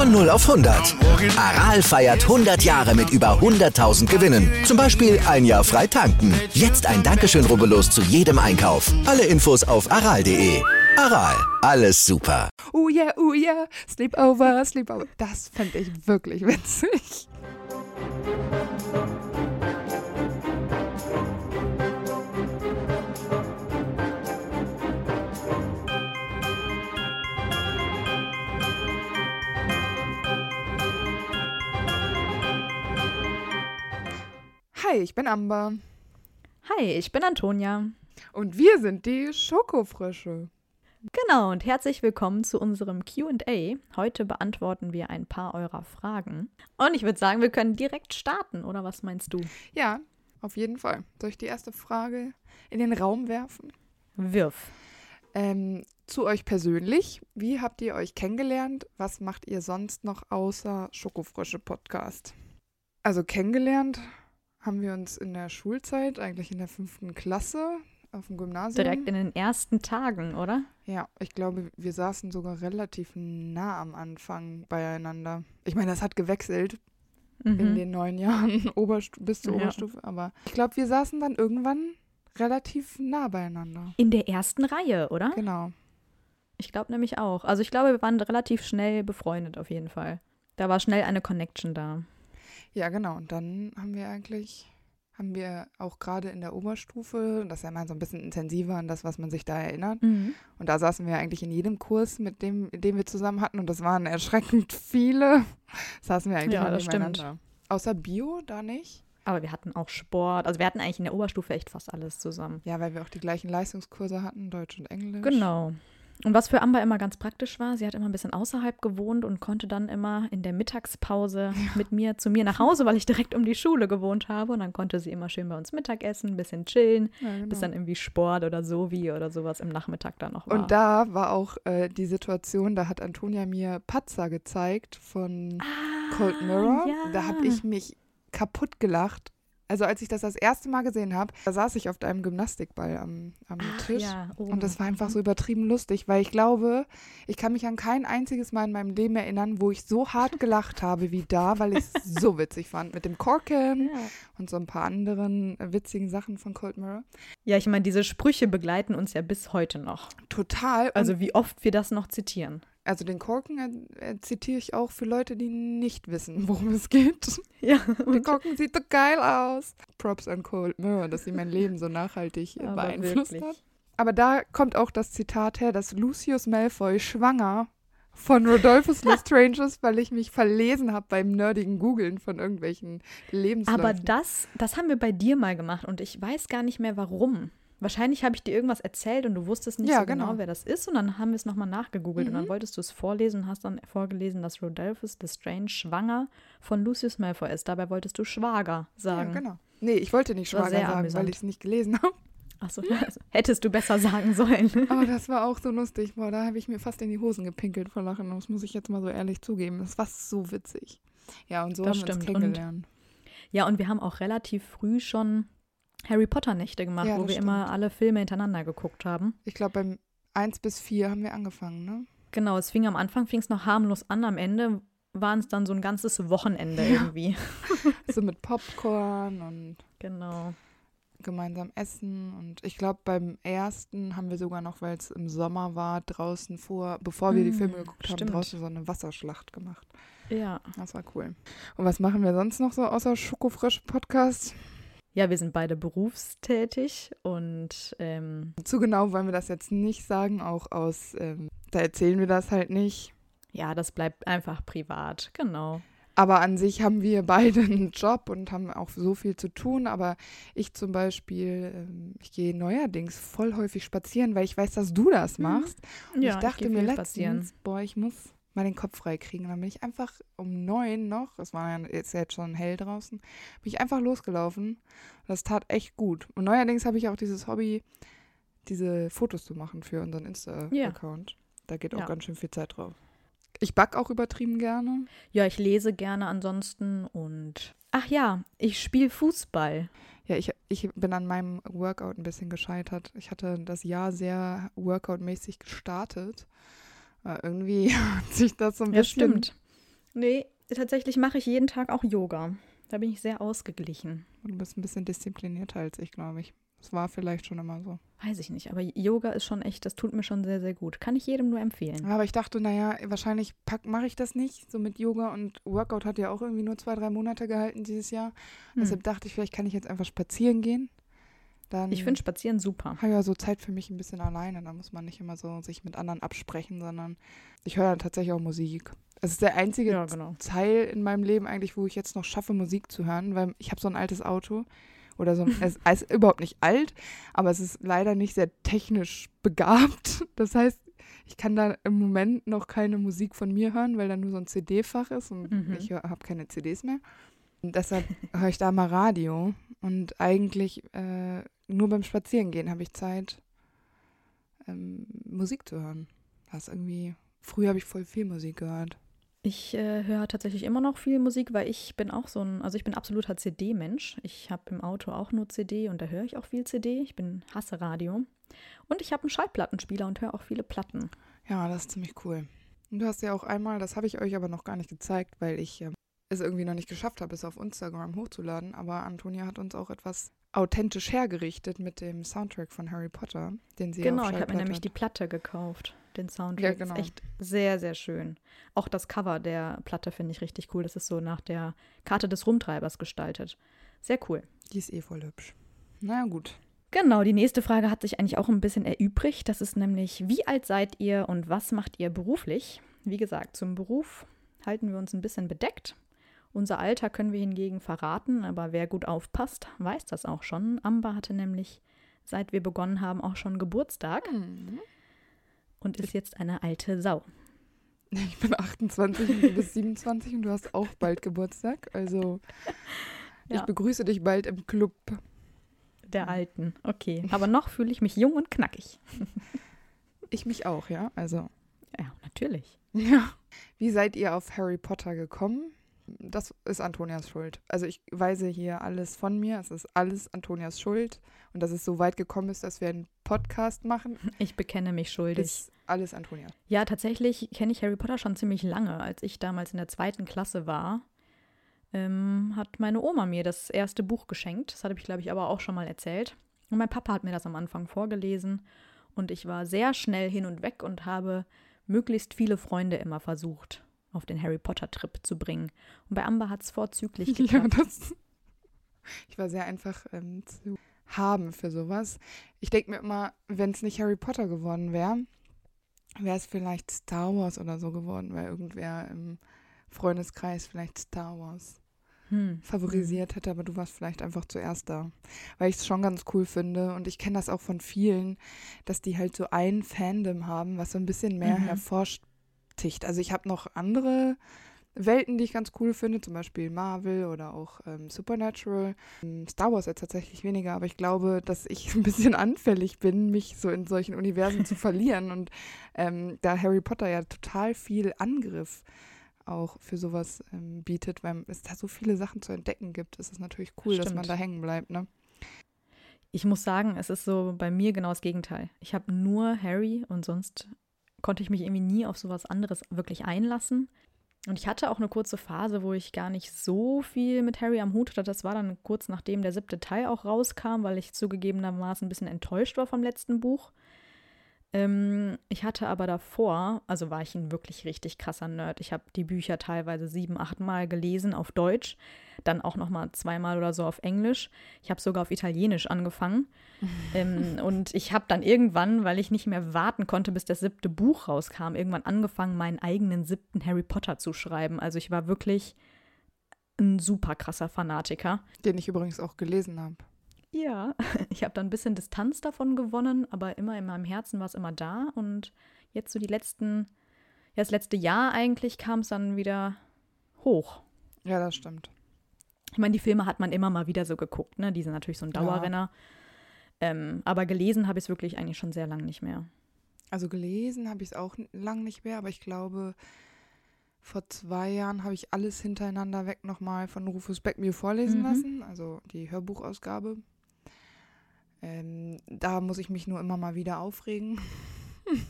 Von 0 auf 100. Aral feiert 100 Jahre mit über 100.000 Gewinnen. Zum Beispiel ein Jahr frei tanken. Jetzt ein Dankeschön, rubbellos zu jedem Einkauf. Alle Infos auf aral.de. Aral, alles super. Oh yeah, oh yeah, sleepover, sleepover. Das fand ich wirklich witzig. Hi, ich bin Amber. Hi, ich bin Antonia. Und wir sind die Schokofrösche. Genau, und herzlich willkommen zu unserem QA. Heute beantworten wir ein paar eurer Fragen. Und ich würde sagen, wir können direkt starten, oder was meinst du? Ja, auf jeden Fall. Soll ich die erste Frage in den Raum werfen? Wirf. Ähm, zu euch persönlich. Wie habt ihr euch kennengelernt? Was macht ihr sonst noch außer Schokofrösche Podcast? Also kennengelernt haben wir uns in der Schulzeit, eigentlich in der fünften Klasse, auf dem Gymnasium. Direkt in den ersten Tagen, oder? Ja, ich glaube, wir saßen sogar relativ nah am Anfang beieinander. Ich meine, das hat gewechselt in Mhm. den neun Jahren Oberstu bis zur Ja. Oberstufe, aber ich glaube, wir saßen dann irgendwann relativ nah beieinander. In der ersten Reihe, oder? Genau. Ich glaube nämlich auch. Also ich glaube, wir waren relativ schnell befreundet auf jeden Fall. Da war schnell eine Connection da. Ja, genau. Und dann haben wir eigentlich, haben wir auch gerade in der Oberstufe, das ist ja mal so ein bisschen intensiver an das, was man sich da erinnert. Mhm. Und da saßen wir eigentlich in jedem Kurs, mit dem, den wir zusammen hatten. Und das waren erschreckend viele. Saßen wir eigentlich Ja, immer das stimmt. nebeneinander. Außer Bio, da nicht. Aber wir hatten auch Sport. Also wir hatten eigentlich in der Oberstufe echt fast alles zusammen. Ja, weil wir auch die gleichen Leistungskurse hatten, Deutsch und Englisch. Genau. Und was für Amber immer ganz praktisch war, sie hat immer ein bisschen außerhalb gewohnt und konnte dann immer in der Mittagspause mit mir zu mir nach Hause, weil ich direkt um die Schule gewohnt habe. Und dann konnte sie immer schön bei uns Mittagessen, ein bisschen chillen, Ja, genau. bis dann irgendwie Sport oder so wie oder sowas im Nachmittag dann noch war. Und da war auch äh, die Situation, da hat Antonia mir Patzer gezeigt von ah, Cold Mirror. Ja. Da habe ich mich kaputt gelacht. Also als ich das das erste Mal gesehen habe, da saß ich auf einem Gymnastikball am, am Ach, Tisch. ja, oben. Und das war einfach so übertrieben lustig, weil ich glaube, ich kann mich an kein einziges Mal in meinem Leben erinnern, wo ich so hart gelacht habe wie da, weil ich es so witzig fand. Mit dem Korken Ja. und so ein paar anderen äh, witzigen Sachen von Cold Mirror. ja, ich meine, diese Sprüche begleiten uns ja bis heute noch. Total. Also wie oft wir das noch zitieren. Also den Korken äh, äh, zitiere ich auch für Leute, die nicht wissen, worum es geht. Ja, Der Korken sieht so geil aus. Props an Cold Mirror, dass sie mein Leben so nachhaltig äh, Aber beeinflusst wirklich. hat. Aber da kommt auch das Zitat her, dass Lucius Malfoy schwanger von Rodolphus Lestrange ist, weil ich mich verlesen habe beim nerdigen Googlen von irgendwelchen Lebensläufen. Aber das, das haben wir bei dir mal gemacht und ich weiß gar nicht mehr warum. Wahrscheinlich habe ich dir irgendwas erzählt und du wusstest nicht Ja, so genau. genau. wer das ist und dann haben wir es nochmal nachgegoogelt und dann Mhm. wolltest du es vorlesen und hast dann vorgelesen, dass Rodolphus Lestrange schwanger von Lucius Malfoy ist. Dabei wolltest du Schwager ja, sagen. genau. Nee, ich wollte nicht sehr sagen, amüsant. weil ich es nicht gelesen habe. Achso, hättest du besser sagen sollen. Aber das war auch so lustig. Boah, da habe ich mir fast in die Hosen gepinkelt vor Lachen. Das muss ich jetzt mal so ehrlich zugeben. Das war so witzig. Ja, und so Das haben wir uns stimmt. Und- kennengelernt. Ja, und wir haben auch relativ früh schon Harry Potter Nächte gemacht, Ja, wo wir immer stimmt. alle Filme hintereinander geguckt haben. Ich glaube, beim 1 bis 4 haben wir angefangen, ne? Genau, es fing am Anfang fing es noch harmlos an, am Ende waren es dann so ein ganzes Wochenende irgendwie. So mit Popcorn und Genau. gemeinsam essen. Und ich glaube, beim ersten haben wir sogar noch, weil es im Sommer war, draußen vor, bevor wir die Mm, Filme geguckt haben, stimmt. draußen so eine Wasserschlacht gemacht. Ja. Das war cool. Und was machen wir sonst noch so außer Schokofrisch-Podcast? Ja, wir sind beide berufstätig und ähm, Zu genau wollen wir das jetzt nicht sagen, auch aus, ähm, da erzählen wir das halt nicht. ja, das bleibt einfach privat. Genau. Aber an sich haben wir beide einen Job und haben auch so viel zu tun. Aber ich zum Beispiel, ähm, ich gehe neuerdings voll häufig spazieren, weil ich weiß, dass du das machst. Und Mhm. Ja, ich dachte geh mir letztens, spazieren. boah, ich muss, mal den Kopf frei kriegen. Und dann bin ich einfach um neun noch, es war ja jetzt, jetzt schon hell draußen, bin ich einfach losgelaufen. Das tat echt gut. Und neuerdings habe ich auch dieses Hobby, diese Fotos zu machen für unseren Insta-Account. Ja. Da geht auch ja. ganz schön viel Zeit drauf. Ich backe auch übertrieben gerne. Ja, ich lese gerne ansonsten und. Ach ja, ich spiele Fußball. Ja, ich, ich bin an meinem Workout ein bisschen gescheitert. Ich hatte das Jahr sehr Workout-mäßig gestartet. Aber irgendwie hat sich das so ein ja, bisschen. Stimmt. Nee, tatsächlich mache ich jeden Tag auch Yoga. Da bin ich sehr ausgeglichen. Du bist ein bisschen disziplinierter als ich, glaube ich. Das war vielleicht schon immer so. Weiß ich nicht, aber Yoga ist schon echt, das tut mir schon sehr, sehr gut. Kann ich jedem nur empfehlen. Aber ich dachte, naja, wahrscheinlich mache ich das nicht. So mit Yoga und Workout hat ja auch irgendwie nur zwei, drei Monate gehalten dieses Jahr. Hm. Deshalb dachte ich, vielleicht kann ich jetzt einfach spazieren gehen. Dann ich finde Spazieren super. Habe ja so Zeit für mich ein bisschen alleine. Da muss man nicht immer so sich mit anderen absprechen, sondern ich höre dann tatsächlich auch Musik. Es ist der einzige ja, genau. Teil in meinem Leben eigentlich, wo ich jetzt noch schaffe, Musik zu hören, weil ich habe so ein altes Auto oder so. es, es ist überhaupt nicht alt, aber es ist leider nicht sehr technisch begabt. Das heißt, ich kann da im Moment noch keine Musik von mir hören, weil da nur so ein CD-Fach ist und mhm. ich habe keine CDs mehr. Und deshalb höre ich da mal Radio. Und eigentlich äh, nur beim Spazierengehen habe ich Zeit, ähm, Musik zu hören. Das irgendwie, früher habe ich voll viel Musik gehört. Ich äh, höre tatsächlich immer noch viel Musik, weil ich bin auch so ein, also ich bin absoluter CD-Mensch. Ich habe im Auto auch nur CD und da höre ich auch viel CD. Ich bin hasse Radio. Und ich habe einen Schallplattenspieler und höre auch viele Platten. Ja, das ist ziemlich cool. Und du hast ja auch einmal, das habe ich euch aber noch gar nicht gezeigt, weil ich äh, es irgendwie noch nicht geschafft habe, es auf Instagram hochzuladen. Aber Antonia hat uns auch etwas authentisch hergerichtet mit dem Soundtrack von Harry Potter, den sie Genau, ich habe mir nämlich die Platte gekauft den Soundtrack. Ja, genau. Ist echt sehr, sehr schön. Auch das Cover der Platte finde ich richtig cool. Das ist so nach der Karte des Rumtreibers gestaltet. Sehr cool. Die ist eh voll hübsch. Na gut. Genau, die nächste Frage hat sich eigentlich auch ein bisschen erübrigt. Das ist nämlich, wie alt seid ihr und was macht ihr beruflich? Wie gesagt, zum Beruf halten wir uns ein bisschen bedeckt. Unser Alter können wir hingegen verraten, aber wer gut aufpasst, weiß das auch schon. Amber hatte nämlich, seit wir begonnen haben, auch schon Geburtstag. Mhm und ist jetzt eine alte Sau. Ich bin 28 und du bist 27 und du hast auch bald Geburtstag. Also ja. ich begrüße dich bald im Club. Der Alten, okay. Aber noch fühle ich mich jung und knackig. Ich mich auch, ja. Also. Ja, natürlich. Ja. Wie seid ihr auf Harry Potter gekommen? Das ist Antonias Schuld. Also ich weise hier alles von mir. Es ist alles Antonias Schuld. Und dass es so weit gekommen ist, dass wir einen Podcast machen. Ich bekenne mich schuldig. Ist alles Antonia. Ja, tatsächlich kenne ich Harry Potter schon ziemlich lange. Als ich damals in der zweiten Klasse war, ähm, hat meine Oma mir das erste Buch geschenkt. Das hatte ich, glaube ich, aber auch schon mal erzählt. Und mein Papa hat mir das am Anfang vorgelesen. Und ich war sehr schnell hin und weg und habe möglichst viele Freunde immer versucht auf den Harry Potter-Trip zu bringen. Und bei Amber hat es vorzüglich geklappt. Ja, das, ich war sehr einfach ähm, zu haben für sowas. Ich denke mir immer, wenn es nicht Harry Potter geworden wäre, wäre es vielleicht Star Wars oder so geworden, weil irgendwer im Freundeskreis vielleicht Star Wars hm. favorisiert hätte, aber du warst vielleicht einfach zuerst da. Weil ich es schon ganz cool finde und ich kenne das auch von vielen, dass die halt so ein Fandom haben, was so ein bisschen mehr mhm. herforscht verfestigt. Also ich habe noch andere Welten, die ich ganz cool finde, zum Beispiel Marvel oder auch ähm, Supernatural. Ähm, Star Wars jetzt tatsächlich weniger, aber ich glaube, dass ich ein bisschen anfällig bin, mich so in solchen Universen zu verlieren. Und ähm, da Harry Potter ja total viel Angriff auch für sowas ähm, bietet, weil es da so viele Sachen zu entdecken gibt, ist es natürlich cool, Stimmt. dass man da hängen bleibt, ne? Ich muss sagen, es ist so bei mir genau das Gegenteil. Ich habe nur Harry und sonst konnte ich mich irgendwie nie auf sowas anderes wirklich einlassen. Und ich hatte auch eine kurze Phase, wo ich gar nicht so viel mit Harry am Hut hatte. Das war dann kurz nachdem der siebte Teil auch rauskam, weil ich zugegebenermaßen ein bisschen enttäuscht war vom letzten Buch. Ähm, ich hatte aber davor, also war ich ein wirklich richtig krasser Nerd. Ich habe die Bücher teilweise sieben, acht Mal gelesen auf Deutsch, dann auch noch mal zweimal oder so auf Englisch. Ich habe sogar auf Italienisch angefangen. ähm, und ich habe dann irgendwann, weil ich nicht mehr warten konnte, bis das siebte Buch rauskam, irgendwann angefangen, meinen eigenen siebten Harry Potter zu schreiben. Also ich war wirklich ein super krasser Fanatiker. Den ich übrigens auch gelesen habe. Ja, ich habe dann ein bisschen Distanz davon gewonnen, aber immer in meinem Herzen war es immer da. Und jetzt so die letzten Ja, das letzte Jahr eigentlich kam es dann wieder hoch. Ja, das stimmt. Ich meine, die Filme hat man immer mal wieder so geguckt, ne? Die sind natürlich so ein Dauerrenner. Ähm, aber gelesen habe ich es wirklich eigentlich schon sehr lange nicht mehr. Also gelesen habe ich es auch lang nicht mehr, aber ich glaube, vor zwei Jahren habe ich alles hintereinander weg nochmal von Rufus Beck mir vorlesen Mhm. lassen, also die Hörbuchausgabe. Ähm, da muss ich mich nur immer mal wieder aufregen.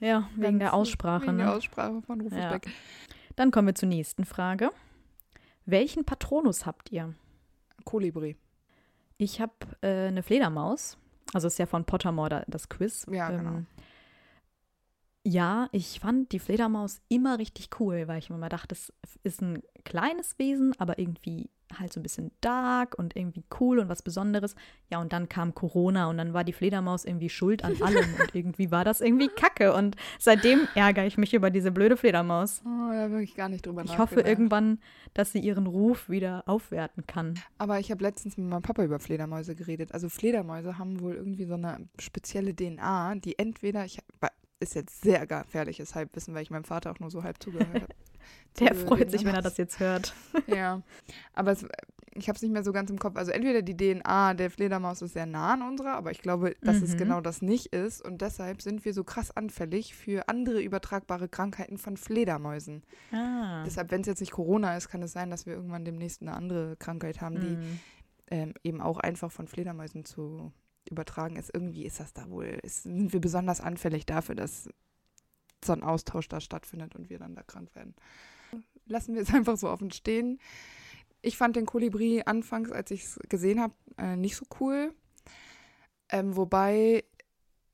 Ja, wegen der Ganz- Aussprache, Wegen ne? der Aussprache von Rufus Ja. Beck. Dann kommen wir zur nächsten Frage. Welchen Patronus habt ihr? Kolibri. Ich habe äh, eine Fledermaus. Also ist ja von Pottermore da- das Quiz. Ja, genau. Ähm, ja, ich fand die Fledermaus immer richtig cool, weil ich mir immer dachte, das ist ein kleines Wesen, aber irgendwie halt so ein bisschen dark und irgendwie cool und was Besonderes. Ja, und dann kam Corona und dann war die Fledermaus irgendwie schuld an allem und irgendwie war das irgendwie kacke. Und seitdem ärgere ich mich über diese blöde Fledermaus. Oh, da habe ich gar nicht drüber Ich hoffe irgendwann, dass sie ihren Ruf wieder aufwerten kann. Aber ich habe letztens mit meinem Papa über Fledermäuse geredet. Also Fledermäuse haben wohl irgendwie so eine spezielle DNA, die entweder, ich ist jetzt sehr gefährliches Halbwissen, weil ich meinem Vater auch nur so halb zugehört habe. Der Zugehört freut sich, wenn er das jetzt hört. Ja, aber es, ich habe es nicht mehr so ganz im Kopf. Also entweder die DNA der Fledermaus ist sehr nah an unserer, aber ich glaube, dass es Mhm. genau das nicht ist. Und deshalb sind wir so krass anfällig für andere übertragbare Krankheiten von Fledermäusen. Ah. Deshalb, wenn es jetzt nicht Corona ist, kann es sein, dass wir irgendwann demnächst eine andere Krankheit haben, die Mm. ähm, eben auch einfach von Fledermäusen zu übertragen ist. Irgendwie ist das da wohl, ist, sind wir besonders anfällig dafür, dass so ein Austausch da stattfindet und wir dann da krank werden. Lassen wir es einfach so offen stehen. Ich fand den Kolibri anfangs, als ich es gesehen habe, äh, nicht so cool. Ähm, wobei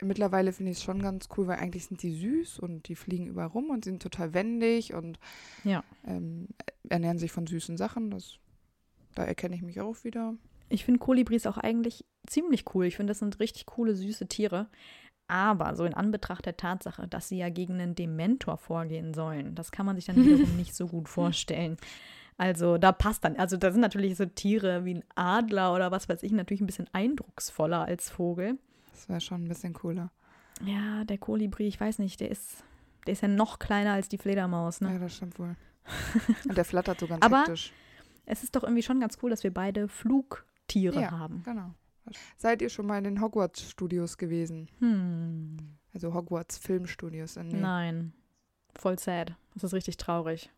mittlerweile finde ich es schon ganz cool, weil eigentlich sind die süß und die fliegen überall rum und sind total wendig und Ja. ähm, ernähren sich von süßen Sachen. Das, da erkenne ich mich auch wieder. Ich finde Kolibris auch eigentlich ziemlich cool. Ich finde, das sind richtig coole, süße Tiere. Aber so in Anbetracht der Tatsache, dass sie ja gegen einen Dementor vorgehen sollen, das kann man sich dann wiederum nicht so gut vorstellen. Also da passt dann, also da sind natürlich so Tiere wie ein Adler oder was weiß ich natürlich ein bisschen eindrucksvoller als Vogel. Das wäre schon ein bisschen cooler. Ja, der Kolibri, ich weiß nicht, der ist, der ist ja noch kleiner als die Fledermaus, ne? Ja, das stimmt wohl. Und der flattert so ganz Aber- hektisch. Es ist doch irgendwie schon ganz cool, dass wir beide Flugtiere Ja. haben. Genau. Seid ihr schon mal in den Hogwarts-Studios gewesen? Hm. Also Hogwarts-Filmstudios in Nähe. Nein. Voll sad. Das ist richtig traurig.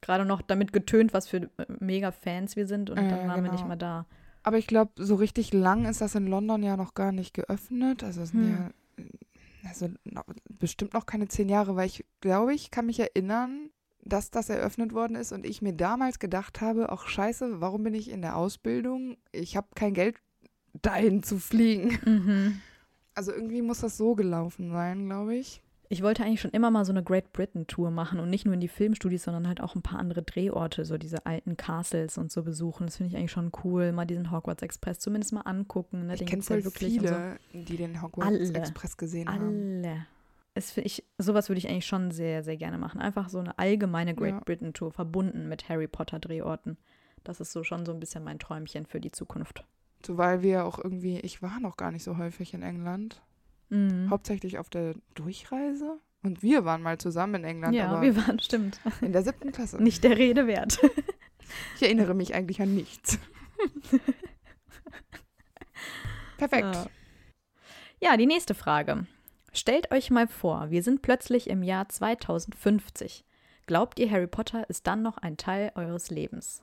Gerade noch damit getönt, was für äh, mega Fans wir sind und Äh, dann waren wir nicht genau. mehr da. Aber ich glaube, so richtig lang ist das in London ja noch gar nicht geöffnet. Also es sind Hm. ja also noch, bestimmt noch keine zehn Jahre, weil ich glaube, ich kann mich erinnern, dass das eröffnet worden ist und ich mir damals gedacht habe, ach scheiße, warum bin ich in der Ausbildung? Ich habe kein Geld dahin zu fliegen. Mhm. Also irgendwie muss das so gelaufen sein, glaube ich. Ich wollte eigentlich schon immer mal so eine Great Britain Tour machen und nicht nur in die Filmstudios, sondern halt auch ein paar andere Drehorte, so diese alten Castles und so besuchen. Das finde ich eigentlich schon cool, mal diesen Hogwarts Express zumindest mal angucken. Ne? Ich kenne voll wirklich und so. viele, die den Hogwarts Alle. Express gesehen haben. Alle. Es, ich, sowas würde ich eigentlich schon sehr, sehr gerne machen. Einfach so eine allgemeine Great Ja. Britain Tour verbunden mit Harry Potter Drehorten. Das ist so schon so ein bisschen mein Träumchen für die Zukunft. So, weil wir auch irgendwie, ich war noch gar nicht so häufig in England. Mhm. Hauptsächlich auf der Durchreise. Und wir waren mal zusammen in England, Ja, aber wir waren, stimmt. in der siebten Klasse. Nicht der Rede wert. Ich erinnere mich eigentlich an nichts. Perfekt. Ja. Ja, die nächste Frage. Stellt euch mal vor, wir sind plötzlich im Jahr 2050. Glaubt ihr, Harry Potter ist dann noch ein Teil eures Lebens?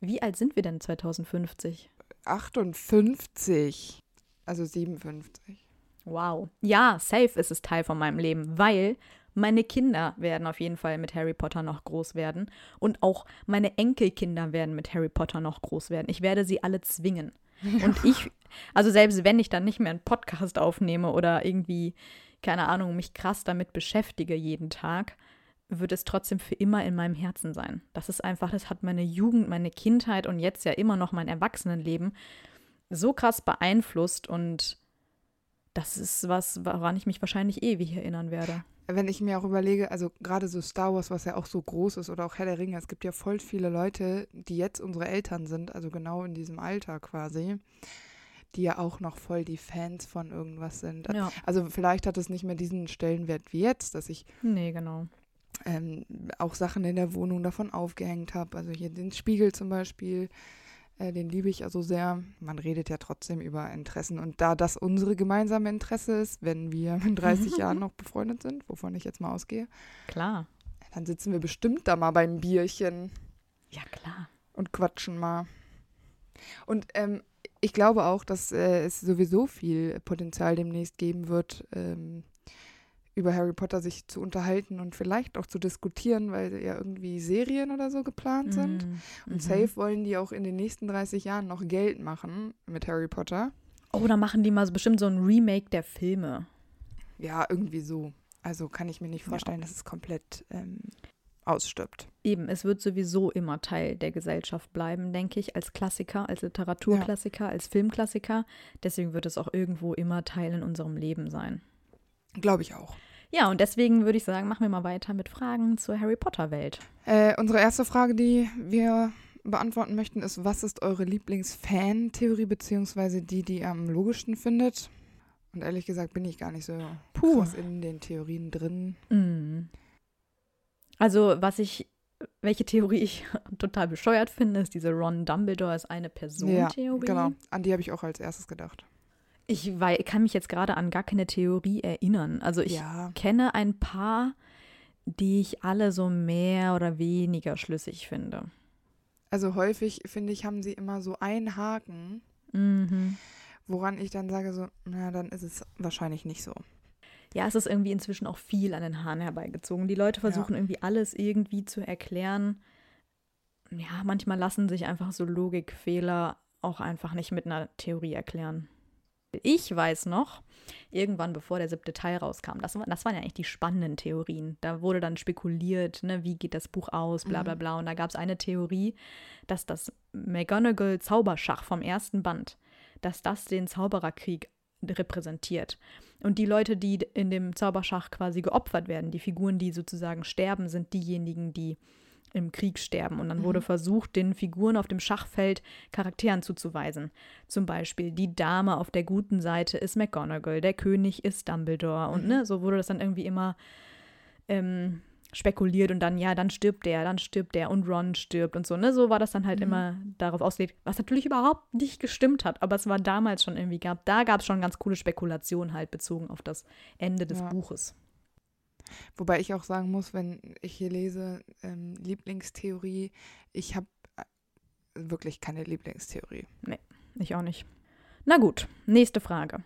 Wie alt sind wir denn 2050? 58. Also 57. Wow. Ja, safe ist es Teil von meinem Leben, weil meine Kinder werden auf jeden Fall mit Harry Potter noch groß werden und auch meine Enkelkinder werden mit Harry Potter noch groß werden. Ich werde sie alle zwingen. Und ich, also selbst wenn ich dann nicht mehr einen Podcast aufnehme oder irgendwie, keine Ahnung, mich krass damit beschäftige jeden Tag, wird es trotzdem für immer in meinem Herzen sein. Das ist einfach, das hat meine Jugend, meine Kindheit und jetzt ja immer noch mein Erwachsenenleben so krass beeinflusst und das ist was, woran ich mich wahrscheinlich ewig erinnern werde. Wenn ich mir auch überlege, also gerade so Star Wars, was ja auch so groß ist, oder auch Herr der Ringe, es gibt ja voll viele Leute, die jetzt unsere Eltern sind, also genau in diesem Alter quasi, die ja auch noch voll die Fans von irgendwas sind. Ja. Also vielleicht hat es nicht mehr diesen Stellenwert wie jetzt, dass ich Nee, genau. Ähm, auch Sachen in der Wohnung davon aufgehängt habe. Also hier den Spiegel zum Beispiel, äh, den liebe ich also sehr. Man redet ja trotzdem über Interessen. Und da das unsere gemeinsame Interesse ist, wenn wir in 30 Jahren noch befreundet sind, wovon ich jetzt mal ausgehe, Klar. dann sitzen wir bestimmt da mal beim Bierchen Ja, klar. und quatschen mal. Und ähm, ich glaube auch, dass äh, es sowieso viel Potenzial demnächst geben wird, ähm, über Harry Potter sich zu unterhalten und vielleicht auch zu diskutieren, weil ja irgendwie Serien oder so geplant sind. Mhm. Und Mhm. safe wollen die auch in den nächsten 30 Jahren noch Geld machen mit Harry Potter. Oh, da machen die mal so bestimmt so ein Remake der Filme. Ja, irgendwie so. Also kann ich mir nicht Ja. vorstellen, dass es komplett ähm, ausstirbt. Eben, es wird sowieso immer Teil der Gesellschaft bleiben, denke ich, als Klassiker, als Literaturklassiker, als Filmklassiker. Deswegen wird es auch irgendwo immer Teil in unserem Leben sein. Glaube ich auch. Ja, und deswegen würde ich sagen, machen wir mal weiter mit Fragen zur Harry Potter-Welt. Äh, unsere erste Frage, die wir beantworten möchten, ist, was ist eure Lieblings-Fan-Theorie, beziehungsweise die, die ihr am logischsten findet? Und ehrlich gesagt bin ich gar nicht so Puh. krass in den Theorien drin. Mm. Also, was ich, welche Theorie ich total bescheuert finde, ist diese Ron Dumbledore ist eine Person-Theorie. Genau, an die habe ich auch als erstes gedacht. Ich wei- kann mich jetzt gerade an gar keine Theorie erinnern. Also ich ja, kenne ein paar, die ich alle so mehr oder weniger schlüssig finde. also häufig, finde ich, haben sie immer so einen Haken, Mhm. woran ich dann sage so, na, dann ist es wahrscheinlich nicht so. Ja, es ist irgendwie inzwischen auch viel an den Haaren herbeigezogen. Die Leute versuchen irgendwie alles irgendwie zu erklären. Ja, manchmal lassen sich einfach so Logikfehler auch einfach nicht mit einer Theorie erklären. Ich weiß noch, irgendwann bevor der siebte Teil rauskam, das, das waren ja eigentlich die spannenden Theorien. Da wurde dann spekuliert, ne, wie geht das Buch aus, bla bla Mhm. bla. Und da gab es eine Theorie, dass das McGonagall-Zauberschach vom ersten Band, dass das den Zaubererkrieg repräsentiert. Und die Leute, die in dem Zauberschach quasi geopfert werden, die Figuren, die sozusagen sterben, sind diejenigen, die im Krieg sterben. Und dann wurde versucht, den Figuren auf dem Schachfeld Charakteren zuzuweisen. Zum Beispiel die Dame auf der guten Seite ist McGonagall, der König ist Dumbledore. Und ne, so wurde das dann irgendwie immer ähm, spekuliert und dann, ja, dann stirbt der, dann stirbt der und Ron stirbt und so. Ne? So war das dann halt immer darauf ausgelegt, was natürlich überhaupt nicht gestimmt hat, aber es war damals schon irgendwie gab. Da gab es schon ganz coole Spekulationen halt bezogen auf das Ende des Ja. Buches. Wobei ich auch sagen muss, wenn ich hier lese, ähm, Lieblingstheorie, ich habe äh, wirklich keine Lieblingstheorie. Ich auch nicht. Na gut, nächste Frage.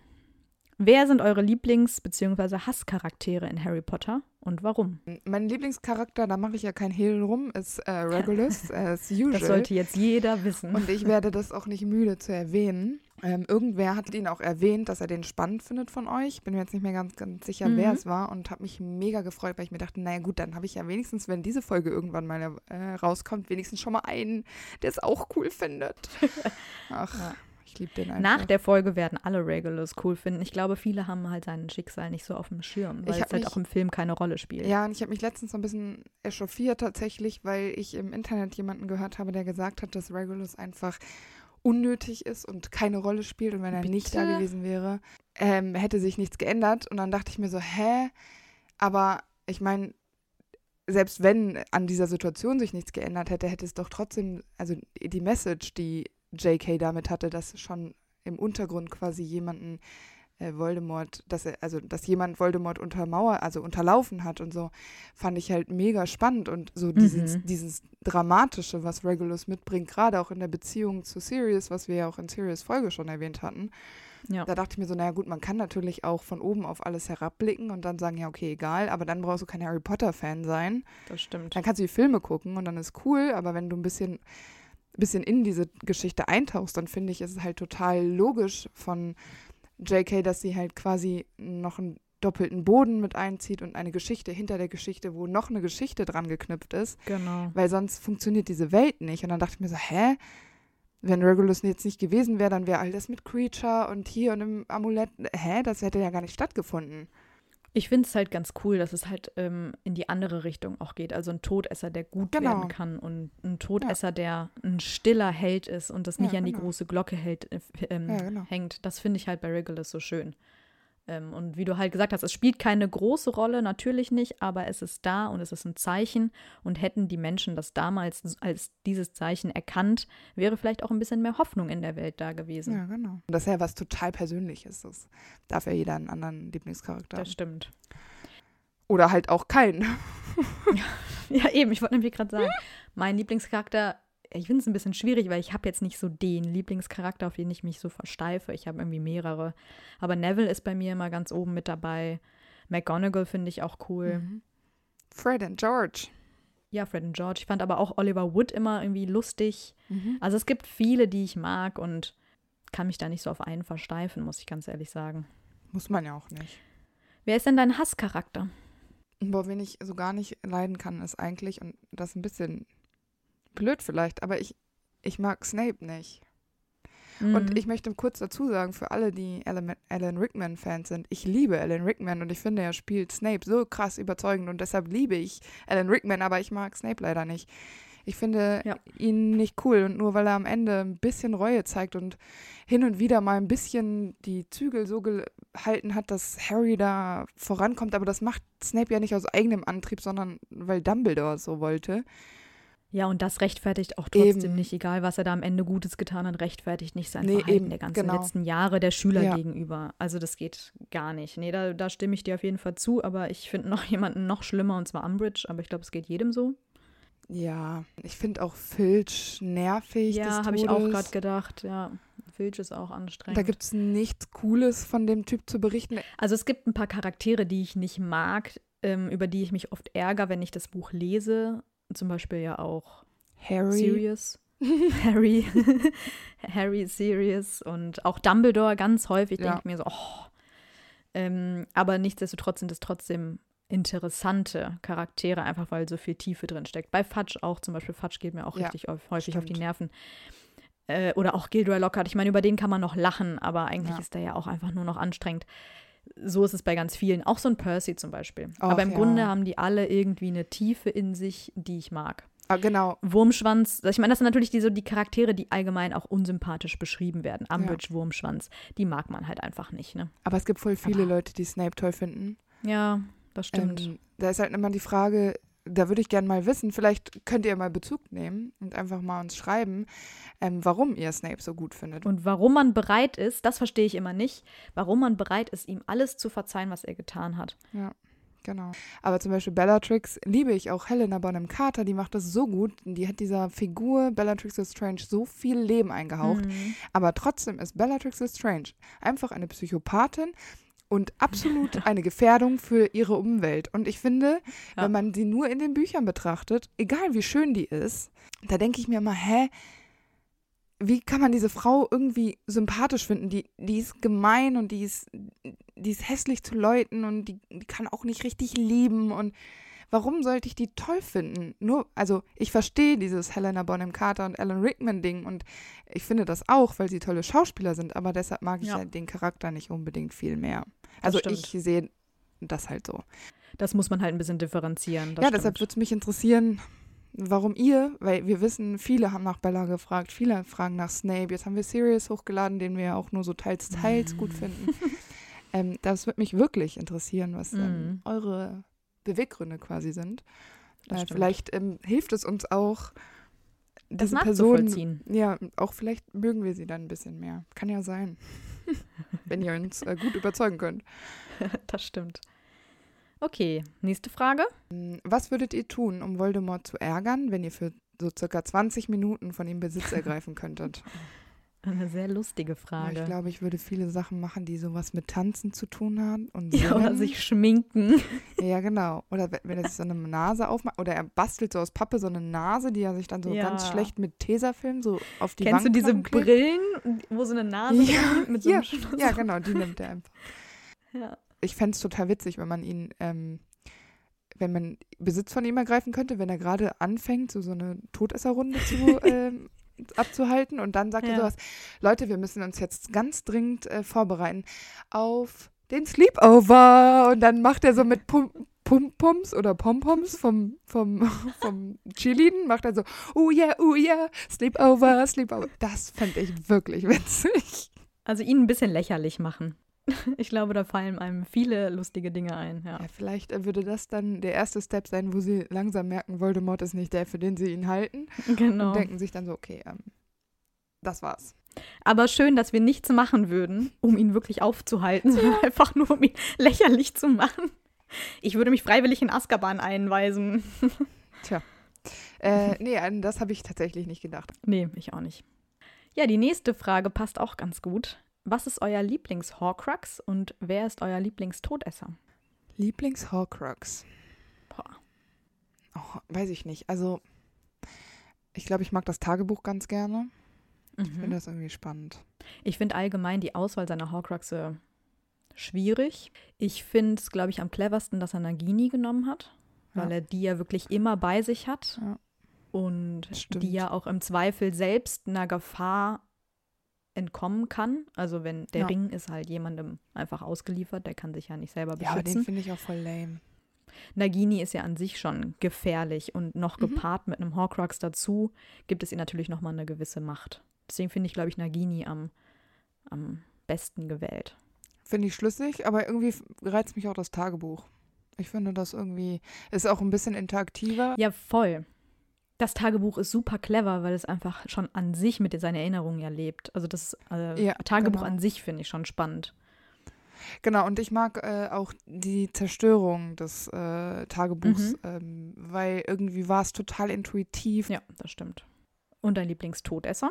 Wer sind eure Lieblings- bzw. Hasscharaktere in Harry Potter und warum? Mein Lieblingscharakter, da mache ich ja kein Hehl rum, ist äh, Regulus, äh, as usual. Das sollte jetzt jeder wissen. Und ich werde das auch nicht müde zu erwähnen. Ähm, irgendwer hat ihn auch erwähnt, dass er den spannend findet von euch. Bin mir jetzt nicht mehr ganz, ganz sicher, wer Mhm. es war und habe mich mega gefreut, weil ich mir dachte, naja gut, dann habe ich ja wenigstens, wenn diese Folge irgendwann mal äh, rauskommt, wenigstens schon mal einen, der es auch cool findet. Ach, Ja. ich liebe den einfach. Nach der Folge werden alle Regulars cool finden. Ich glaube, viele haben halt sein Schicksal nicht so auf dem Schirm, weil Ich es halt mich- auch im Film keine Rolle spielt. Ja, und ich habe mich letztens so ein bisschen echauffiert tatsächlich, weil ich im Internet jemanden gehört habe, der gesagt hat, dass Regulus einfach unnötig ist und keine Rolle spielt und wenn er nicht da Bitte? gewesen wäre, ähm, hätte sich nichts geändert. Und dann dachte ich mir so, hä? Aber ich meine, selbst wenn an dieser Situation sich nichts geändert hätte, hätte es doch trotzdem, also die Message, die JK damit hatte, dass schon im Untergrund quasi jemanden äh, Voldemort, dass er, also dass jemand Voldemort untermauer, also unterlaufen hat und so, fand ich halt mega spannend und so dieses, Mhm. dieses Dramatische, was Regulus mitbringt, gerade auch in der Beziehung zu Sirius, was wir ja auch in Sirius Folge schon erwähnt hatten. Ja. Da dachte ich mir so, naja gut, man kann natürlich auch von oben auf alles herabblicken und dann sagen, ja, okay, egal, aber dann brauchst du kein Harry Potter-Fan sein. Das stimmt. Dann kannst du die Filme gucken und dann ist cool, aber wenn du ein bisschen, bisschen in diese Geschichte eintauchst, dann finde ich, ist es halt total logisch von JK, dass sie halt quasi noch einen doppelten Boden mit einzieht und eine Geschichte hinter der Geschichte, wo noch eine Geschichte dran geknüpft ist, Genau. weil sonst funktioniert diese Welt nicht. Und dann dachte ich mir so, hä? Wenn Regulus jetzt nicht gewesen wäre, dann wäre all das mit Creature und hier und im Amulett, hä? Das hätte ja gar nicht stattgefunden. Ich finde es halt ganz cool, dass es halt ähm, in die andere Richtung auch geht. Also ein Todesser, der gut Genau. werden kann und ein Todesser, der ein stiller Held ist und das nicht Ja, an die genau. große Glocke hält, äh, ähm, Ja, genau. hängt. Das finde ich halt bei Regulus so schön. Ähm, und wie du halt gesagt hast, es spielt keine große Rolle, natürlich nicht, aber es ist da und es ist ein Zeichen. Und hätten die Menschen das damals als dieses Zeichen erkannt, wäre vielleicht auch ein bisschen mehr Hoffnung in der Welt da gewesen. Ja, genau. Und das ist ja was total Persönliches. Das darf ja jeder einen anderen Lieblingscharakter Das stimmt. Oder halt auch keinen. Ja, eben, ich wollte nämlich gerade sagen, mein Lieblingscharakter, ich finde es ein bisschen schwierig, weil ich habe jetzt nicht so den Lieblingscharakter, auf den ich mich so versteife. Ich habe irgendwie mehrere. Aber Neville ist bei mir immer ganz oben mit dabei. McGonagall finde ich auch cool. Mhm. Fred und George. Ja, Fred und George. Ich fand aber auch Oliver Wood immer irgendwie lustig. Mhm. Also es gibt viele, die ich mag und kann mich da nicht so auf einen versteifen, muss ich ganz ehrlich sagen. Muss man ja auch nicht. Wer ist denn dein Hasscharakter? Boah, wen ich so gar nicht leiden kann, ist eigentlich, und das ein bisschen blöd vielleicht, aber ich, ich mag Snape nicht. Mhm. Und ich möchte kurz dazu sagen, für alle, die Alan, Alan Rickman-Fans sind, ich liebe Alan Rickman und ich finde, er spielt Snape so krass überzeugend und deshalb liebe ich Alan Rickman, aber ich mag Snape leider nicht. Ich finde Ja. ihn nicht cool und nur weil er am Ende ein bisschen Reue zeigt und hin und wieder mal ein bisschen die Zügel so gehalten hat, dass Harry da vorankommt, aber das macht Snape ja nicht aus eigenem Antrieb, sondern weil Dumbledore so wollte. Ja, und das rechtfertigt auch trotzdem Eben. nicht, egal was er da am Ende Gutes getan hat, rechtfertigt nicht sein Nee, Verhalten eben, der ganzen genau. letzten Jahre der Schüler Ja. gegenüber. Also das geht gar nicht. Nee, da, da stimme ich dir auf jeden Fall zu, aber ich finde noch jemanden noch schlimmer und zwar Umbridge, aber ich glaube, es geht jedem so. Ja, ich finde auch Filch nervig. ja, habe ich auch gerade gedacht, ja. Filch ist auch anstrengend. Da gibt es nichts Cooles von dem Typ zu berichten. Also es gibt ein paar Charaktere, die ich nicht mag, ähm, über die ich mich oft ärgere, wenn ich das Buch lese. Zum Beispiel ja auch Harry. Sirius. Harry. Harry, Sirius und auch Dumbledore ganz häufig Ja. denke ich mir so, oh. Ähm, aber nichtsdestotrotz sind es trotzdem interessante Charaktere, einfach weil so viel Tiefe drin steckt. Bei Fudge auch zum Beispiel. Fudge geht mir auch Ja, richtig auf, häufig auf die stimmt. Nerven. Äh, oder auch Gilderoy Lockhart. Ich meine, über den kann man noch lachen, aber eigentlich Ja. ist der ja auch einfach nur noch anstrengend. So ist es bei ganz vielen. Auch so ein Percy zum Beispiel. Ach, aber im ja. Grunde haben die alle irgendwie eine Tiefe in sich, die ich mag. Ah, genau. Wurmschwanz, ich meine, das sind natürlich die, so die Charaktere, die allgemein auch unsympathisch beschrieben werden. Umbridge, Wurmschwanz, die mag man halt einfach nicht, ne? Aber es gibt voll viele Aber- Leute, die Snape toll finden. Ja, das stimmt. Ähm, da ist halt immer die Frage, da würde ich gerne mal wissen, vielleicht könnt ihr mal Bezug nehmen und einfach mal uns schreiben, ähm, warum ihr Snape so gut findet. Und warum man bereit ist, das verstehe ich immer nicht, warum man bereit ist, ihm alles zu verzeihen, was er getan hat. Genau. Aber zum Beispiel Bellatrix liebe ich auch Helena Bonham Carter, die macht das so gut. Die hat dieser Figur Bellatrix Lestrange so viel Leben eingehaucht. Mhm. Aber trotzdem ist Bellatrix Lestrange einfach eine Psychopathin und absolut eine Gefährdung für ihre Umwelt. Und ich finde, Ja. wenn man sie nur in den Büchern betrachtet, egal wie schön die ist, da denke ich mir immer, hä? Wie kann man diese Frau irgendwie sympathisch finden? Die, die ist gemein und die ist, die ist hässlich zu Leuten und die, die kann auch nicht richtig lieben. Und warum sollte ich die toll finden? Nur, also ich verstehe dieses Helena Bonham Carter und Alan Rickman Ding und ich finde das auch, weil sie tolle Schauspieler sind, aber deshalb mag ich Ja. halt den Charakter nicht unbedingt viel mehr. Also ich sehe das halt so. Das muss man halt ein bisschen differenzieren. Ja, deshalb stimmt. würde es mich interessieren, warum ihr, weil wir wissen, viele haben nach Bella gefragt, viele fragen nach Snape. Jetzt haben wir Sirius hochgeladen, den wir ja auch nur so teils, teils gut finden. Ähm, das würde mich wirklich interessieren, was ähm, eure Beweggründe quasi sind. Äh, vielleicht ähm, hilft es uns auch, das diese Person, nachzuvollziehen. ja, auch vielleicht mögen wir sie dann ein bisschen mehr. Kann ja sein. Wenn ihr uns äh, gut überzeugen könnt. Das stimmt. Okay, nächste Frage. Ähm, Was würdet ihr tun, um Voldemort zu ärgern, wenn ihr für so circa 20 Minuten von ihm Besitz ergreifen könntet? Eine sehr lustige Ja, Frage. ich glaube, ich würde viele Sachen machen, die sowas mit Tanzen zu tun haben. Und ja, oder sich schminken. Ja, genau. Oder wenn- er sich so eine Nase aufmacht. Oder er bastelt so aus Pappe so eine Nase, die er sich dann so Ja. ganz schlecht mit Tesafilm so auf die Kennst du diese klebt. Brillen, wo so eine Nase Ja, mit so ja, einem Schluss? Ja, genau, die nimmt er einfach. Ja. Ich fände es total witzig, wenn man ihn, ähm, wenn man Besitz von ihm ergreifen könnte, wenn er gerade anfängt, so, so eine Todesserrunde zu, ähm, abzuhalten und dann sagt er Ja. sowas, Leute, wir müssen uns jetzt ganz dringend äh, vorbereiten auf den Sleepover. Und dann macht er so mit Pum Pum-Pums oder Pompoms vom, vom, vom Cheerleaden, macht er so, oh yeah, oh yeah, Sleepover, Sleepover. Das fand ich wirklich witzig. Also ihn ein bisschen lächerlich machen. Ich glaube, da fallen einem viele lustige Dinge ein. Ja. Ja, vielleicht würde das dann der erste Step sein, wo sie langsam merken, Voldemort ist nicht der, für den sie ihn halten. Genau. Und denken sich dann so, okay, ähm, das war's. Aber schön, dass wir nichts machen würden, um ihn wirklich aufzuhalten, sondern einfach nur, um ihn lächerlich zu machen. Ich würde mich freiwillig in Azkaban einweisen. Tja. Äh, nee, an das habe ich tatsächlich nicht gedacht. Nee, ich auch nicht. Ja, die nächste Frage passt auch ganz gut. Was ist euer Lieblings-Horcrux und wer ist euer Lieblingstodesser? Lieblings-Horcrux. Oh, weiß ich nicht. Also, ich glaube, ich mag das Tagebuch ganz gerne. Ich finde Mhm. das irgendwie spannend. Ich finde allgemein die Auswahl seiner Horcruxe schwierig. Ich finde es, glaube ich, am cleversten, dass er Nagini genommen hat, weil Ja. er die ja wirklich immer bei sich hat Ja. und Stimmt. die ja auch im Zweifel selbst einer Gefahr entkommen kann. Also wenn der Ja. Ring ist halt jemandem einfach ausgeliefert, der kann sich ja nicht selber Ja, aber den beschützen. finde ich auch voll lame. Nagini ist ja an sich schon gefährlich und noch Mhm. gepaart mit einem Horcrux dazu gibt es ihr natürlich noch mal eine gewisse Macht. Deswegen finde ich, glaube ich, Nagini am, am besten gewählt. Finde ich schlüssig, aber irgendwie reizt mich auch das Tagebuch. Ich finde das irgendwie, ist auch ein bisschen interaktiver. Ja, voll. Das Tagebuch ist super clever, weil es einfach schon an sich mit seinen Erinnerungen ja lebt. Also das äh, Ja, Tagebuch genau. an sich finde ich schon spannend. Genau, und ich mag äh, auch die Zerstörung des äh, Tagebuchs, Mhm. ähm, weil irgendwie war es total intuitiv. Ja, das stimmt. Und dein Lieblingstodesser?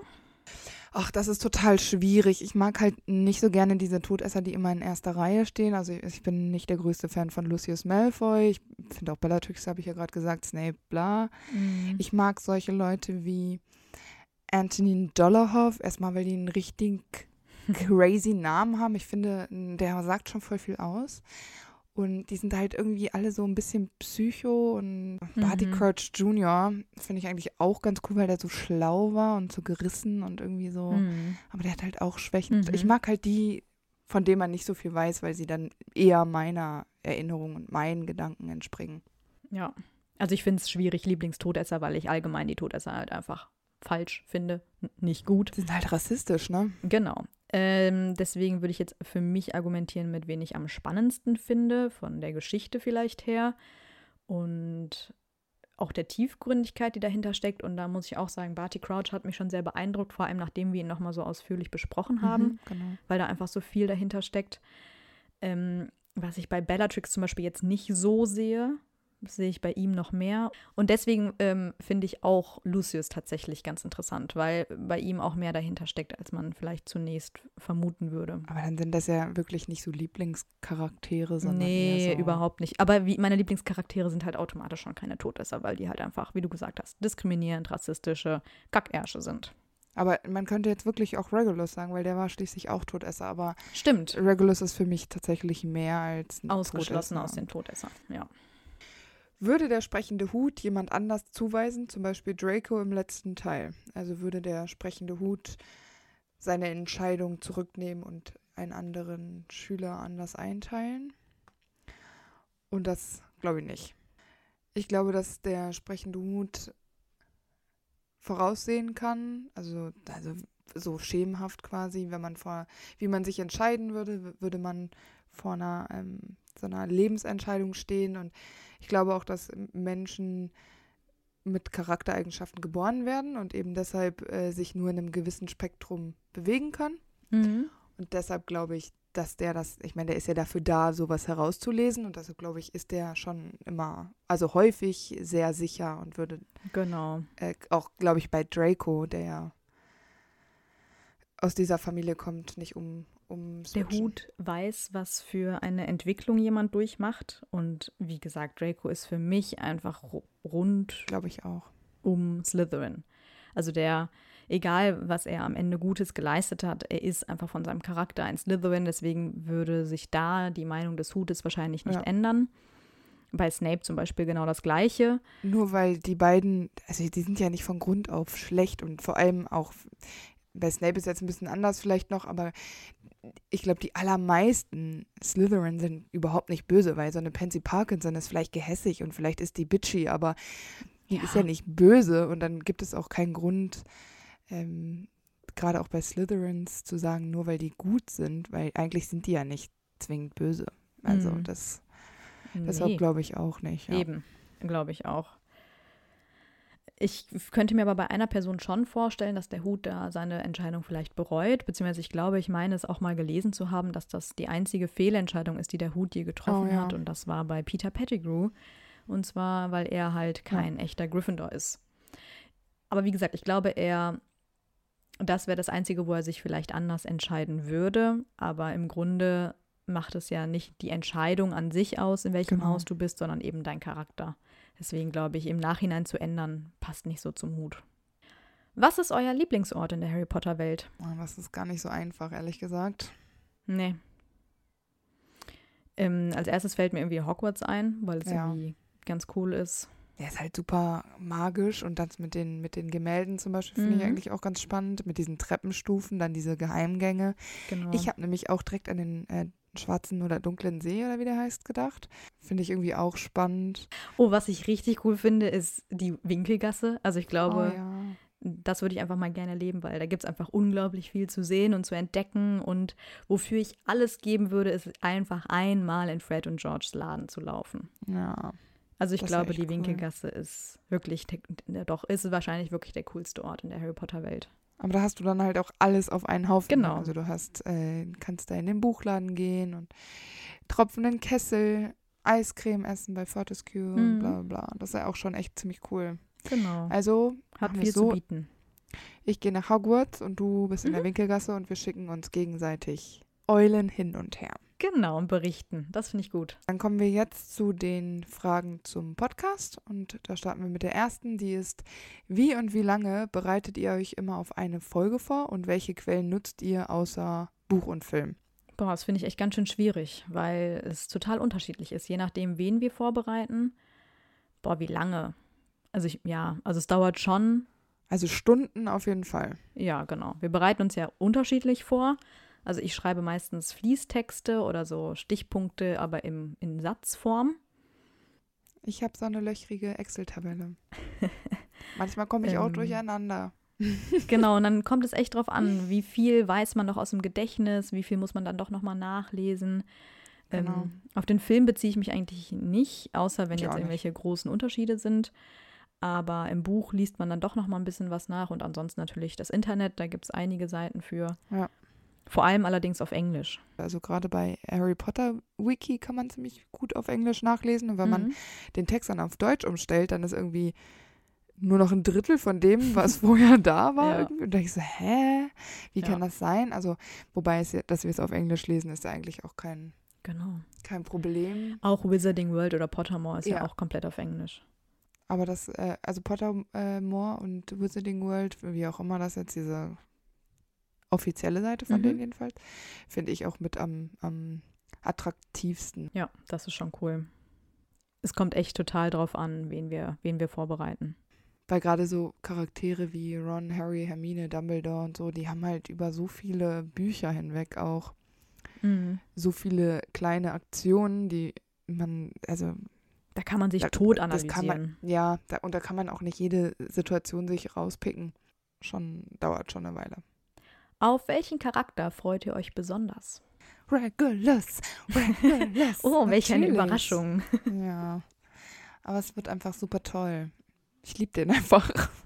Ach, das ist total schwierig. Ich mag halt nicht so gerne diese Todesser, die immer in erster Reihe stehen. Also ich, bin nicht der größte Fan von Lucius Malfoy. Ich finde auch Bellatrix, habe ich ja gerade gesagt, Snape, bla. Mhm. Ich mag solche Leute wie Anthony Dollarhoff, erstmal, weil die einen richtig crazy Namen haben. Ich finde, der sagt schon voll viel aus. Und die sind halt irgendwie alle so ein bisschen Psycho und Barty Mhm. Crouch Jr. finde ich eigentlich auch ganz cool, weil der so schlau war und so gerissen und irgendwie so. Mhm. Aber der hat halt auch Schwächen. Mhm. Ich mag halt die, von denen man nicht so viel weiß, weil sie dann eher meiner Erinnerung und meinen Gedanken entspringen. Ja. Also ich finde es schwierig, Lieblingstodesser, weil ich allgemein die Todesser halt einfach falsch finde. Nicht gut. Die sind halt rassistisch, ne? Genau. Ähm, deswegen würde ich jetzt für mich argumentieren, mit wen ich am spannendsten finde, von der Geschichte vielleicht her und auch der Tiefgründigkeit, die dahinter steckt. Und da muss ich auch sagen, Barty Crouch hat mich schon sehr beeindruckt, vor allem nachdem wir ihn nochmal so ausführlich besprochen haben, Mhm, genau. weil da einfach so viel dahinter steckt. Ähm, was ich bei Bellatrix zum Beispiel jetzt nicht so sehe, sehe ich bei ihm noch mehr. Und deswegen ähm, finde ich auch Lucius tatsächlich ganz interessant, weil bei ihm auch mehr dahinter steckt, als man vielleicht zunächst vermuten würde. Aber dann sind das ja wirklich nicht so Lieblingscharaktere, sondern Nee, so überhaupt nicht. Aber wie, meine Lieblingscharaktere sind halt automatisch schon keine Todesser, weil die halt einfach, wie du gesagt hast, diskriminierend, rassistische Kackärsche sind. Aber man könnte jetzt wirklich auch Regulus sagen, weil der war schließlich auch Todesser. Aber Stimmt. Regulus ist für mich tatsächlich mehr als ein Ausgeschlossen Todesser. aus den Todessern, ja. Würde der sprechende Hut jemand anders zuweisen, zum Beispiel Draco im letzten Teil? Also würde der sprechende Hut seine Entscheidung zurücknehmen und einen anderen Schüler anders einteilen? Und das glaube ich nicht. Ich glaube, dass der sprechende Hut voraussehen kann, also, also so schemenhaft quasi, wenn man vor, wie man sich entscheiden würde, würde man vor einer ähm, so einer Lebensentscheidung stehen und ich glaube auch, dass Menschen mit Charaktereigenschaften geboren werden und eben deshalb äh, sich nur in einem gewissen Spektrum bewegen können. Mhm. Und deshalb glaube ich, dass der das, ich meine, der ist ja dafür da, sowas herauszulesen und deshalb glaube ich, ist der schon immer, also häufig sehr sicher und würde Genau. äh, auch, glaube ich, bei Draco, der ja aus dieser Familie kommt, nicht um, um Der Hut weiß, was für eine Entwicklung jemand durchmacht. Und wie gesagt, Draco ist für mich einfach ru- rund glaube ich auch. um Slytherin. Also der, egal was er am Ende Gutes geleistet hat, er ist einfach von seinem Charakter ein Slytherin. Deswegen würde sich da die Meinung des Hutes wahrscheinlich nicht Ja. ändern. Bei Snape zum Beispiel genau das Gleiche. Nur weil die beiden, also die sind ja nicht von Grund auf schlecht und vor allem auch bei Snape ist jetzt ein bisschen anders vielleicht noch, aber ich glaube, die allermeisten Slytherin sind überhaupt nicht böse, weil so eine Pansy Parkinson ist vielleicht gehässig und vielleicht ist die bitchy, aber die ja. ist ja nicht böse und dann gibt es auch keinen Grund, ähm, gerade auch bei Slytherins zu sagen, nur weil die gut sind, weil eigentlich sind die ja nicht zwingend böse. Also mhm. das, deshalb nee. glaube ich auch nicht. Ja. Eben, glaube ich auch. Ich könnte mir aber bei einer Person schon vorstellen, dass der Hut da seine Entscheidung vielleicht bereut, beziehungsweise ich glaube, ich meine es auch mal gelesen zu haben, dass das die einzige Fehlentscheidung ist, die der Hut je getroffen oh, ja. hat und das war bei Peter Pettigrew und zwar, weil er halt kein ja. echter Gryffindor ist. Aber wie gesagt, ich glaube, er das wäre das Einzige, wo er sich vielleicht anders entscheiden würde. Aber im Grunde macht es ja nicht die Entscheidung an sich aus, in welchem genau. Haus du bist, sondern eben dein Charakter. Deswegen glaube ich, im Nachhinein zu ändern, passt nicht so zum Hut. Was ist euer Lieblingsort in der Harry Potter Welt? Oh, das ist gar nicht so einfach, ehrlich gesagt. Nee. Ähm, als erstes fällt mir irgendwie Hogwarts ein, weil es ja. irgendwie ganz cool ist. Der ist halt super magisch und das mit den, mit den Gemälden zum Beispiel finde mhm. ich eigentlich auch ganz spannend. Mit diesen Treppenstufen, dann diese Geheimgänge. Genau. Ich habe nämlich auch direkt an den äh, schwarzen oder dunklen See oder wie der heißt gedacht. Finde ich irgendwie auch spannend. Oh, was ich richtig cool finde, ist die Winkelgasse. Also ich glaube, oh, ja. das würde ich einfach mal gerne erleben, weil da gibt es einfach unglaublich viel zu sehen und zu entdecken. Und wofür ich alles geben würde, ist einfach einmal in Fred und Georges Laden zu laufen. Ja. Also ich glaube, die Winkelgasse ist wirklich, doch, ist wahrscheinlich wirklich der coolste Ort in der Harry Potter Welt. Aber da hast du dann halt auch alles auf einen Haufen. Ne? Genau. Also du hast, äh, kannst da in den Buchladen gehen und tropfenden Kessel, Eiscreme essen bei Fortescue mhm. und bla bla. Das ist ja auch schon echt ziemlich cool. Genau. Also hat viel so, zu bieten. Ich gehe nach Hogwarts und du bist mhm. in der mhm. Winkelgasse und wir schicken uns gegenseitig Eulen hin und her. Genau, und berichten. Das finde ich gut. Dann kommen wir jetzt zu den Fragen zum Podcast und da starten wir mit der ersten, die ist, wie und wie lange bereitet ihr euch immer auf eine Folge vor und welche Quellen nutzt ihr außer Buch und Film? Boah, das finde ich echt ganz schön schwierig, weil es total unterschiedlich ist, je nachdem, wen wir vorbereiten. Boah, wie lange? Also ich, ja, also es dauert schon. Also Stunden auf jeden Fall. Ja, genau. Wir bereiten uns ja unterschiedlich vor. Also ich schreibe meistens Fließtexte oder so Stichpunkte, aber im, in Satzform. Ich habe so eine löchrige Excel-Tabelle. Manchmal komme ich auch ähm, durcheinander. genau, und dann kommt es echt drauf an, wie viel weiß man noch aus dem Gedächtnis, wie viel muss man dann doch nochmal nachlesen. Ähm, genau. Ähm, auf den Film beziehe ich mich eigentlich nicht, außer wenn ich jetzt irgendwelche großen Unterschiede sind. Aber im Buch liest man dann doch nochmal ein bisschen was nach und ansonsten natürlich das Internet, da gibt es einige Seiten für. Ja. Vor allem allerdings auf Englisch. Also gerade bei Harry Potter Wiki kann man ziemlich gut auf Englisch nachlesen. Und wenn mhm. man den Text dann auf Deutsch umstellt, dann ist irgendwie nur noch ein Drittel von dem, was vorher da war. Ja. Und da ich so, hä? Wie ja. kann das sein? Also, wobei es dass wir es auf Englisch lesen, ist ja eigentlich auch kein, genau. kein Problem. Auch Wizarding World oder Pottermore ist ja, ja auch komplett auf Englisch. Aber das, äh, also Pottermore und Wizarding World, wie auch immer das jetzt diese offizielle Seite von mhm. denen jedenfalls, finde ich auch mit am, am attraktivsten. Ja, das ist schon cool. Es kommt echt total drauf an, wen wir, wen wir vorbereiten. Weil gerade so Charaktere wie Ron, Harry, Hermine, Dumbledore und so, die haben halt über so viele Bücher hinweg auch mhm. so viele kleine Aktionen, die man, also da kann man sich da, tot analysieren. Man, ja, da, und da kann man auch nicht jede Situation sich rauspicken. Schon dauert schon eine Weile. Auf welchen Charakter freut ihr euch besonders? Regulus, Regulus. oh, welche eine Überraschung. Ja, aber es wird einfach super toll. Ich liebe den einfach.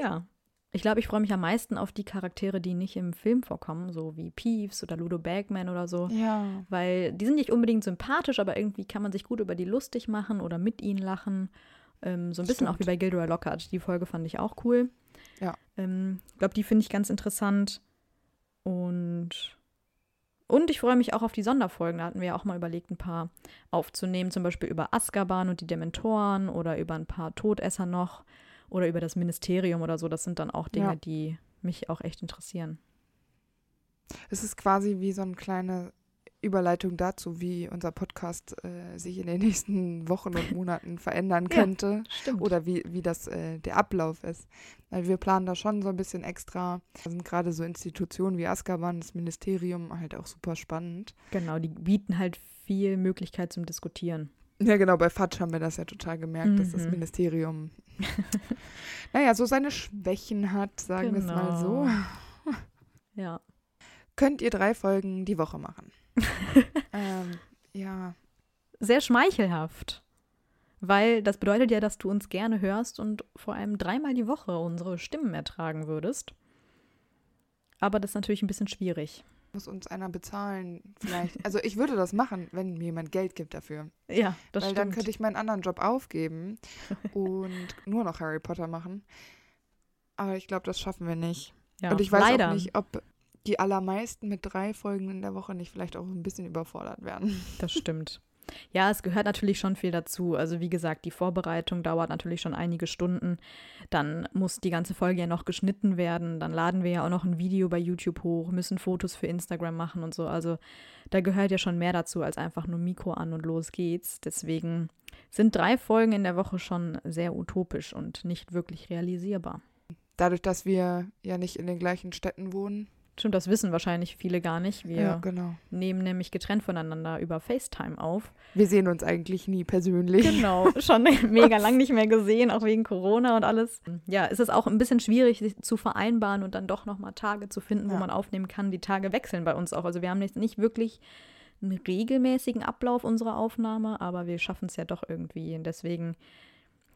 Ja. Ich glaube, ich freue mich am meisten auf die Charaktere, die nicht im Film vorkommen, so wie Peeves oder Ludo Bagman oder so. Ja. Weil die sind nicht unbedingt sympathisch, aber irgendwie kann man sich gut über die lustig machen oder mit ihnen lachen. Ähm, so ein bisschen Stimmt. auch wie bei Gilderoy Lockhart. Die Folge fand ich auch cool. Ja. Ich ähm, glaube, die finde ich ganz interessant. Und, und ich freue mich auch auf die Sonderfolgen. Da hatten wir ja auch mal überlegt, ein paar aufzunehmen, zum Beispiel über Azkaban und die Dementoren oder über ein paar Todesser noch oder über das Ministerium oder so. Das sind dann auch Dinge, ja. die mich auch echt interessieren. Es ist quasi wie so ein kleiner Überleitung dazu, wie unser Podcast äh, sich in den nächsten Wochen und Monaten verändern Ja, könnte Stimmt. oder wie, wie das äh, der Ablauf ist. Weil wir planen da schon so ein bisschen extra. Da sind gerade so Institutionen wie Azkaban, das Ministerium halt auch super spannend. Genau, die bieten halt viel Möglichkeit zum Diskutieren. Ja, genau, bei Fatsch haben wir das ja total gemerkt, dass das Mhm. Ministerium, naja, so seine Schwächen hat, sagen wir es mal so. Genau. Ja. Könnt ihr drei Folgen die Woche machen? ähm, ja, Sehr schmeichelhaft. Weil das bedeutet ja, dass du uns gerne hörst und vor allem dreimal die Woche unsere Stimmen ertragen würdest. Aber das ist natürlich ein bisschen schwierig. muss uns einer bezahlen, vielleicht. Also ich würde das machen, wenn mir jemand Geld gibt dafür. Ja, das Weil stimmt. dann könnte ich meinen anderen Job aufgeben und nur noch Harry Potter machen. Aber ich glaube, das schaffen wir nicht. ja, und ich weiß leider. auch nicht, ob die allermeisten mit drei Folgen in der Woche nicht vielleicht auch ein bisschen überfordert werden. Das stimmt. Ja, es gehört natürlich schon viel dazu. Also wie gesagt, die Vorbereitung dauert natürlich schon einige Stunden. Dann muss die ganze Folge ja noch geschnitten werden. Dann laden wir ja auch noch ein Video bei YouTube hoch, müssen Fotos für Instagram machen und so. Also da gehört ja schon mehr dazu als einfach nur Mikro an und los geht's. Deswegen sind drei Folgen in der Woche schon sehr utopisch und nicht wirklich realisierbar. Dadurch, dass wir ja nicht in den gleichen Städten wohnen. Stimmt, das wissen wahrscheinlich viele gar nicht. Wir Ja, genau. nehmen nämlich getrennt voneinander über FaceTime auf. Wir sehen uns eigentlich nie persönlich. Genau, schon mega lang nicht mehr gesehen, auch wegen Corona und alles. Ja, es ist auch ein bisschen schwierig sich zu vereinbaren und dann doch nochmal Tage zu finden, wo Ja. man aufnehmen kann. Die Tage wechseln bei uns auch. Also wir haben nicht, nicht wirklich einen regelmäßigen Ablauf unserer Aufnahme, aber wir schaffen es ja doch irgendwie. Und deswegen,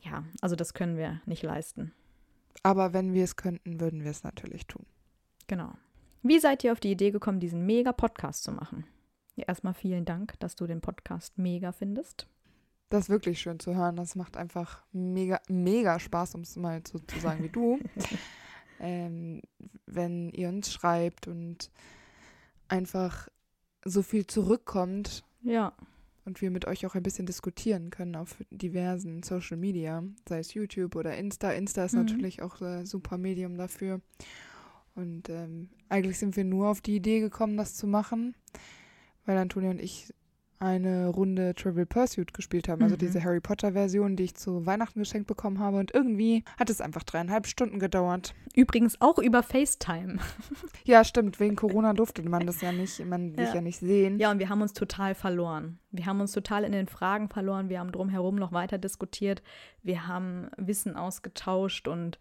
ja, also das können wir nicht leisten. Aber wenn wir es könnten, würden wir es natürlich tun. Genau. Wie seid ihr auf die Idee gekommen, diesen mega Podcast zu machen? Ja, erstmal vielen Dank, dass du den Podcast mega findest. Das ist wirklich schön zu hören. Das macht einfach mega, mega Spaß, um es mal so zu sagen wie du. ähm, wenn ihr uns schreibt und einfach so viel zurückkommt Ja, und wir mit euch auch ein bisschen diskutieren können auf diversen Social Media, sei es YouTube oder Insta. Insta ist Mhm. natürlich auch ein super Medium dafür. Und ähm, eigentlich sind wir nur auf die Idee gekommen, das zu machen, weil Antonia und ich eine Runde Trivial Pursuit gespielt haben, also Mhm. diese Harry Potter Version, die ich zu Weihnachten geschenkt bekommen habe. Und irgendwie hat es einfach dreieinhalb Stunden gedauert. übrigens auch über FaceTime. Ja, stimmt, wegen Corona durfte man das ja nicht, man sich Ja. ja nicht sehen. Ja, und wir haben uns total verloren. Wir haben uns total in den Fragen verloren. Wir haben drumherum noch weiter diskutiert. Wir haben Wissen ausgetauscht und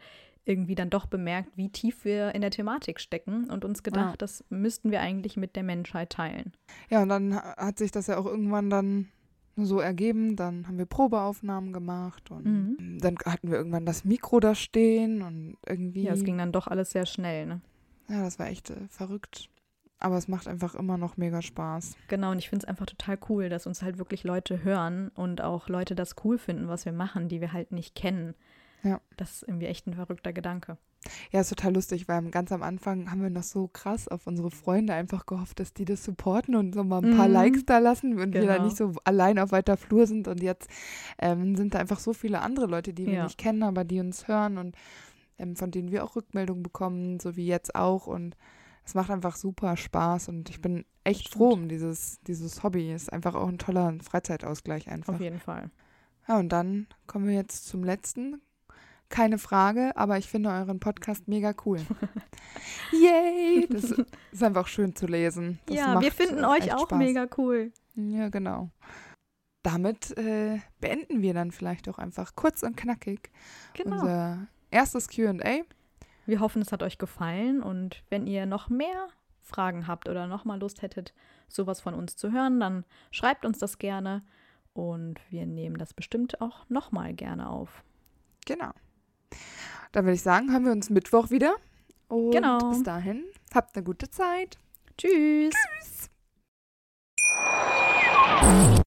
irgendwie dann doch bemerkt, wie tief wir in der Thematik stecken und uns gedacht, Ja. das müssten wir eigentlich mit der Menschheit teilen. Ja, und dann ha- hat sich das ja auch irgendwann dann so ergeben. Dann haben wir Probeaufnahmen gemacht und Mhm. dann hatten wir irgendwann das Mikro da stehen und irgendwie. Ja, es ging dann doch alles sehr schnell. Ne? ja, das war echt äh, verrückt. Aber es macht einfach immer noch mega Spaß. Genau, und ich finde es einfach total cool, dass uns halt wirklich Leute hören und auch Leute das cool finden, was wir machen, die wir halt nicht kennen. Ja. Das ist irgendwie echt ein verrückter Gedanke. Ja, ist total lustig, weil ganz am Anfang haben wir noch so krass auf unsere Freunde einfach gehofft, dass die das supporten und so mal ein paar Mhm. Likes da lassen und wir da Genau. nicht so allein auf weiter Flur sind. Und jetzt ähm, sind da einfach so viele andere Leute, die wir Ja. nicht kennen, aber die uns hören und ähm, von denen wir auch Rückmeldungen bekommen, so wie jetzt auch. Und es macht einfach super Spaß und ich bin echt froh um dieses, dieses Hobby. Ist einfach auch ein toller Freizeitausgleich einfach. Auf jeden Fall. Ja, und dann kommen wir jetzt zum letzten. Keine Frage, aber ich finde euren Podcast mega cool. Yay! Das ist einfach schön zu lesen. Das ja, wir finden euch auch Spaß. mega cool. Ja, genau. Damit äh, beenden wir dann vielleicht auch einfach kurz und knackig Genau. unser erstes QA. Wir hoffen, es hat euch gefallen und wenn ihr noch mehr Fragen habt oder noch mal Lust hättet, sowas von uns zu hören, dann schreibt uns das gerne und wir nehmen das bestimmt auch noch mal gerne auf. Genau. Dann würde ich sagen, hören wir uns Mittwoch wieder. Und Genau. bis dahin, habt eine gute Zeit. Tschüss.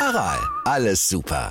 Aral, alles super.